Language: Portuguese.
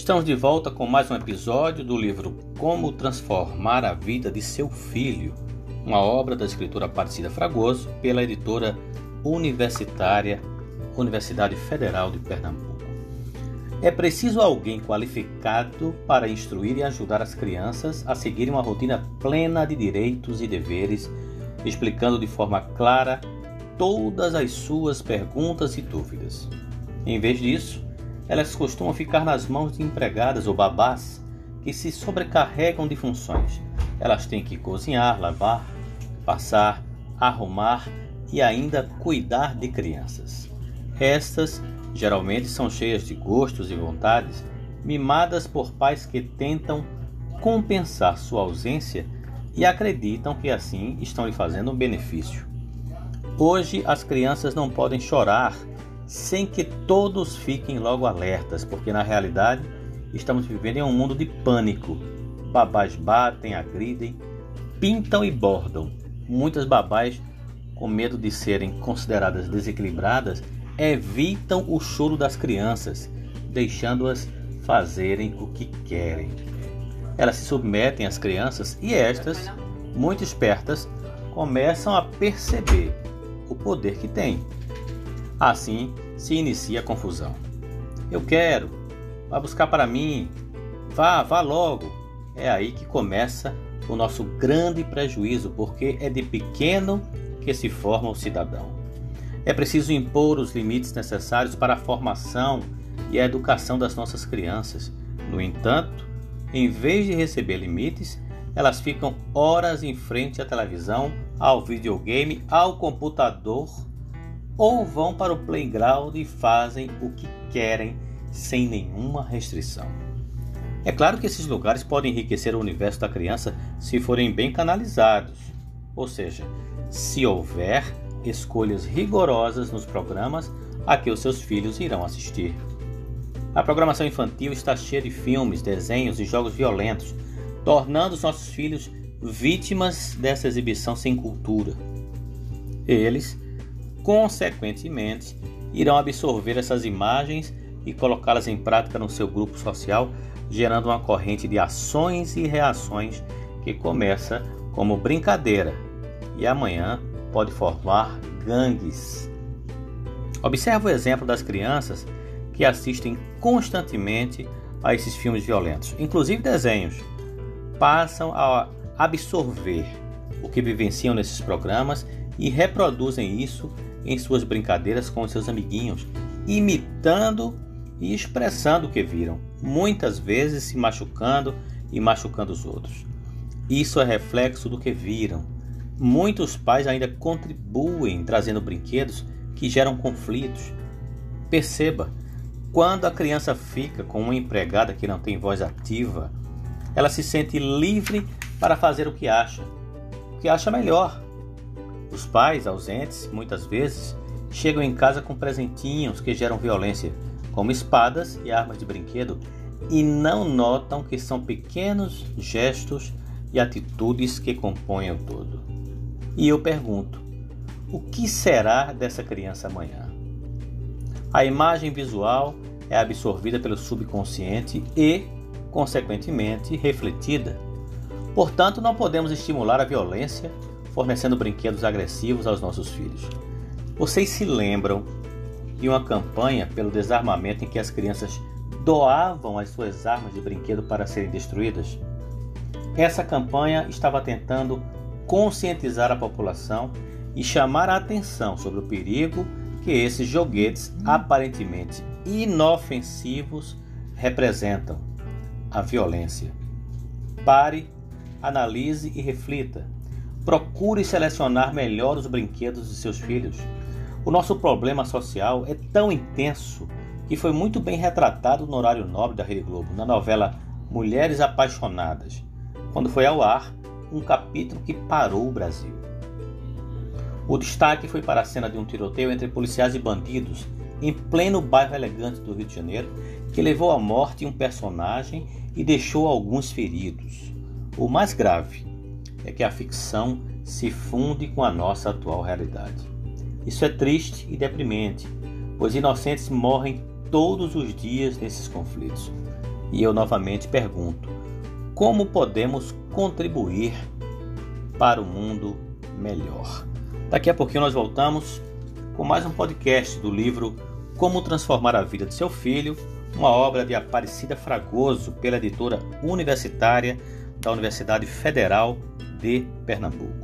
Estamos de volta com mais um episódio do livro Como Transformar a Vida de Seu Filho, uma obra da escritora Aparecida Fragoso pela editora universitária Universidade Federal de Pernambuco. É preciso alguém qualificado para instruir e ajudar as crianças a seguirem uma rotina plena de direitos e deveres, explicando de forma clara todas as suas perguntas e dúvidas. Em vez disso, elas costumam ficar nas mãos de empregadas ou babás que se sobrecarregam de funções. Elas têm que cozinhar, lavar, passar, arrumar e ainda cuidar de crianças. Estas geralmente são cheias de gostos e vontades, mimadas por pais que tentam compensar sua ausência e acreditam que assim estão lhe fazendo um benefício. Hoje as crianças não podem chorar sem que todos fiquem logo alertas, porque na realidade estamos vivendo em um mundo de pânico. Babás batem, agridem, pintam e bordam. Muitas babás, com medo de serem consideradas desequilibradas, evitam o choro das crianças, deixando-as fazerem o que querem. Elas se submetem às crianças e estas, muito espertas, começam a perceber o poder que têm Assim se inicia a confusão. Eu quero, vá buscar para mim, vá, vá logo. É aí que começa o nosso grande prejuízo, porque é de pequeno que se forma o cidadão. É preciso impor os limites necessários para a formação e a educação das nossas crianças. No entanto, em vez de receber limites, elas ficam horas em frente à televisão, ao videogame, ao computador ou vão para o playground e fazem o que querem sem nenhuma restrição. É claro que esses lugares podem enriquecer o universo da criança se forem bem canalizados, ou seja, se houver escolhas rigorosas nos programas a que os seus filhos irão assistir. A programação infantil está cheia de filmes, desenhos e jogos violentos, tornando os nossos filhos vítimas dessa exibição sem cultura. Eles consequentemente, irão absorver essas imagens e colocá-las em prática no seu grupo social, gerando uma corrente de ações e reações que começa como brincadeira e amanhã pode formar gangues. Observe o exemplo das crianças que assistem constantemente a esses filmes violentos, inclusive desenhos, passam a absorver o que vivenciam nesses programas e reproduzem isso em suas brincadeiras com seus amiguinhos, imitando e expressando o que viram, muitas vezes se machucando e machucando os outros. Isso é reflexo do que viram. Muitos pais ainda contribuem trazendo brinquedos que geram conflitos. Perceba, quando a criança fica com uma empregada que não tem voz ativa, ela se sente livre para fazer o que acha, o que acha melhor. Os pais ausentes, muitas vezes, chegam em casa com presentinhos que geram violência, como espadas e armas de brinquedo, e não notam que são pequenos gestos e atitudes que compõem o todo. E eu pergunto: o que será dessa criança amanhã? A imagem visual é absorvida pelo subconsciente e, consequentemente, refletida. Portanto, não podemos estimular a violência fornecendo brinquedos agressivos aos nossos filhos. Vocês se lembram de uma campanha pelo desarmamento em que as crianças doavam as suas armas de brinquedo para serem destruídas? Essa campanha estava tentando conscientizar a população e chamar a atenção sobre o perigo que esses joguetes aparentemente inofensivos representam a violência. Pare, analise e reflita. Procure selecionar melhor os brinquedos de seus filhos. O nosso problema social é tão intenso que foi muito bem retratado no horário nobre da Rede Globo, na novela Mulheres Apaixonadas, quando foi ao ar um capítulo que parou o Brasil. O destaque foi para a cena de um tiroteio entre policiais e bandidos em pleno bairro elegante do Rio de Janeiro, que levou à morte um personagem e deixou alguns feridos. O mais grave é que a ficção se funde com a nossa atual realidade. Isso é triste e deprimente, pois inocentes morrem todos os dias nesses conflitos. E eu novamente pergunto: como podemos contribuir para o mundo melhor? Daqui a pouquinho nós voltamos com mais um podcast do livro Como Transformar a Vida de Seu Filho, uma obra de Aparecida Fragoso pela editora universitária da Universidade Federal de Pernambuco.